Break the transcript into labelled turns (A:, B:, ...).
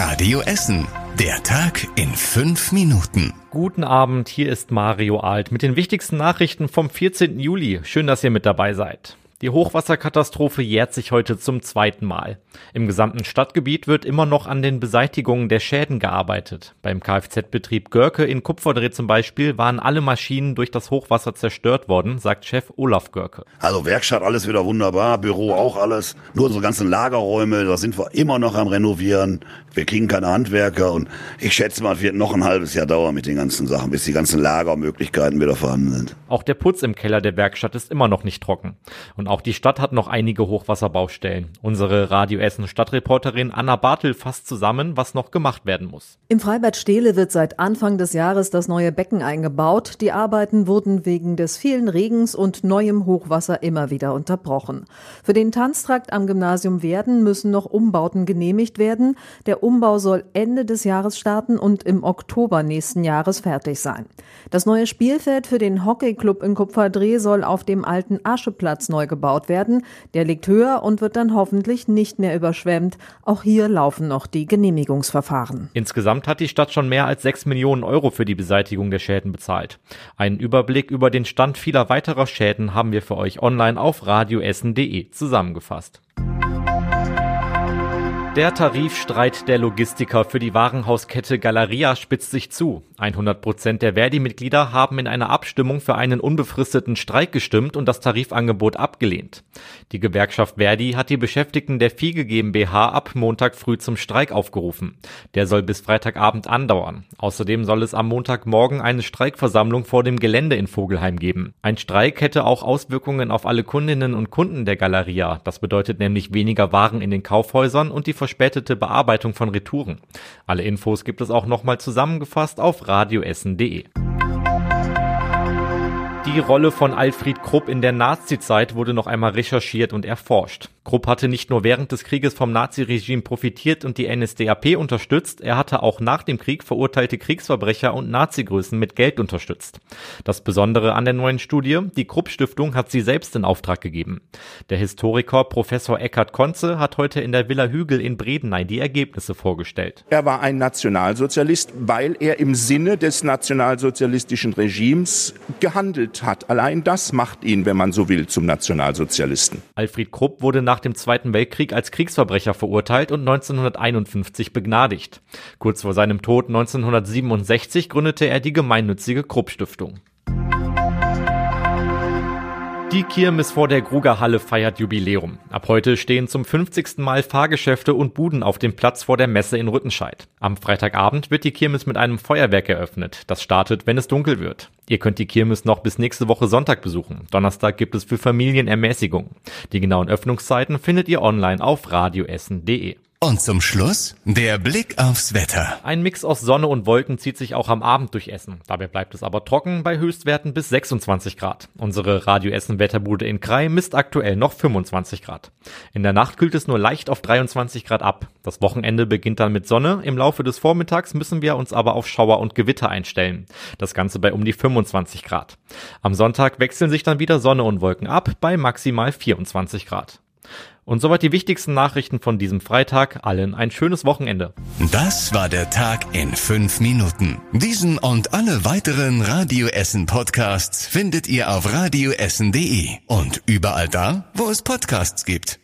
A: Radio Essen. Der Tag in fünf Minuten.
B: Guten Abend, hier ist Mario Alt mit den wichtigsten Nachrichten vom 14. Juli. Schön, dass ihr mit dabei seid. Die Hochwasserkatastrophe jährt sich heute zum zweiten Mal. Im gesamten Stadtgebiet wird immer noch an den Beseitigungen der Schäden gearbeitet. Beim Kfz-Betrieb Görke in Kupferdreh zum Beispiel waren alle Maschinen durch das Hochwasser zerstört worden, sagt Chef Olaf Görke.
C: Also Werkstatt alles wieder wunderbar, Büro auch alles. Nur unsere ganzen Lagerräume, da sind wir immer noch am Renovieren. Wir kriegen keine Handwerker und ich schätze mal, es wird noch ein halbes Jahr dauern mit den ganzen Sachen, bis die ganzen Lagermöglichkeiten wieder vorhanden sind.
B: Auch der Putz im Keller der Werkstatt ist immer noch nicht trocken. Und auch die Stadt hat noch einige Hochwasserbaustellen. Unsere Radio Essen Stadtreporterin Anna Bartel fasst zusammen, was noch gemacht werden muss.
D: Im Freibad Stehle wird seit Anfang des Jahres das neue Becken eingebaut. Die Arbeiten wurden wegen des vielen Regens und neuem Hochwasser immer wieder unterbrochen. Für den Tanztrakt am Gymnasium Werden müssen noch Umbauten genehmigt werden. Der Umbau soll Ende des Jahres starten und im Oktober nächsten Jahres fertig sein. Das neue Spielfeld für den Hockeyclub in Kupferdreh soll auf dem alten Ascheplatz neu gebaut werden. Der liegt höher und wird dann hoffentlich nicht mehr überschwemmt. Auch hier laufen noch die Genehmigungsverfahren.
B: Insgesamt hat die Stadt schon mehr als 6 Millionen Euro für die Beseitigung der Schäden bezahlt. Einen Überblick über den Stand vieler weiterer Schäden haben wir für euch online auf radioessen.de zusammengefasst. Der Tarifstreit der Logistiker für die Warenhauskette Galeria spitzt sich zu. 100 Prozent der Verdi-Mitglieder haben in einer Abstimmung für einen unbefristeten Streik gestimmt und das Tarifangebot abgelehnt. Die Gewerkschaft Verdi hat die Beschäftigten der Fiege GmbH ab Montag früh zum Streik aufgerufen. Der soll bis Freitagabend andauern. Außerdem soll es am Montagmorgen eine Streikversammlung vor dem Gelände in Vogelheim geben. Ein Streik hätte auch Auswirkungen auf alle Kundinnen und Kunden der Galeria. Das bedeutet nämlich weniger Waren in den Kaufhäusern und die verspätete Bearbeitung von Retouren. Alle Infos gibt es auch nochmal zusammengefasst auf radioessen.de. Die Rolle von Alfred Krupp in der Nazizeit wurde noch einmal recherchiert und erforscht. Krupp hatte nicht nur während des Krieges vom Naziregime profitiert und die NSDAP unterstützt, er hatte auch nach dem Krieg verurteilte Kriegsverbrecher und Nazigrößen mit Geld unterstützt. Das Besondere an der neuen Studie, die Krupp Stiftung hat sie selbst in Auftrag gegeben. Der Historiker Professor Eckhard Konze hat heute in der Villa Hügel in Bredeney die Ergebnisse vorgestellt.
E: Er war ein Nationalsozialist, weil er im Sinne des nationalsozialistischen Regimes gehandelt hat. Allein das macht ihn, wenn man so will, zum Nationalsozialisten.
B: Alfred Krupp wurde nach dem Zweiten Weltkrieg als Kriegsverbrecher verurteilt und 1951 begnadigt. Kurz vor seinem Tod 1967 gründete er die gemeinnützige Krupp Stiftung. Die Kirmes vor der Grugerhalle feiert Jubiläum. Ab heute stehen zum 50. Mal Fahrgeschäfte und Buden auf dem Platz vor der Messe in Rüttenscheid. Am Freitagabend wird die Kirmes mit einem Feuerwerk eröffnet. Das startet, wenn es dunkel wird. Ihr könnt die Kirmes noch bis nächste Woche Sonntag besuchen. Donnerstag gibt es für Familien Ermäßigung. Die genauen Öffnungszeiten findet ihr online auf radioessen.de.
A: Und zum Schluss der Blick aufs Wetter.
B: Ein Mix aus Sonne und Wolken zieht sich auch am Abend durch Essen. Dabei bleibt es aber trocken bei Höchstwerten bis 26 Grad. Unsere Radio Essen Wetterbude in Krai misst aktuell noch 25 Grad. In der Nacht kühlt es nur leicht auf 23 Grad ab. Das Wochenende beginnt dann mit Sonne. Im Laufe des Vormittags müssen wir uns aber auf Schauer und Gewitter einstellen. Das Ganze bei um die 25 Grad. Am Sonntag wechseln sich dann wieder Sonne und Wolken ab bei maximal 24 Grad. Und soweit die wichtigsten Nachrichten von diesem Freitag. Allen ein schönes Wochenende.
A: Das war der Tag in fünf Minuten. Diesen und alle weiteren Radio Essen Podcasts findet ihr auf radioessen.de und überall da, wo es Podcasts gibt.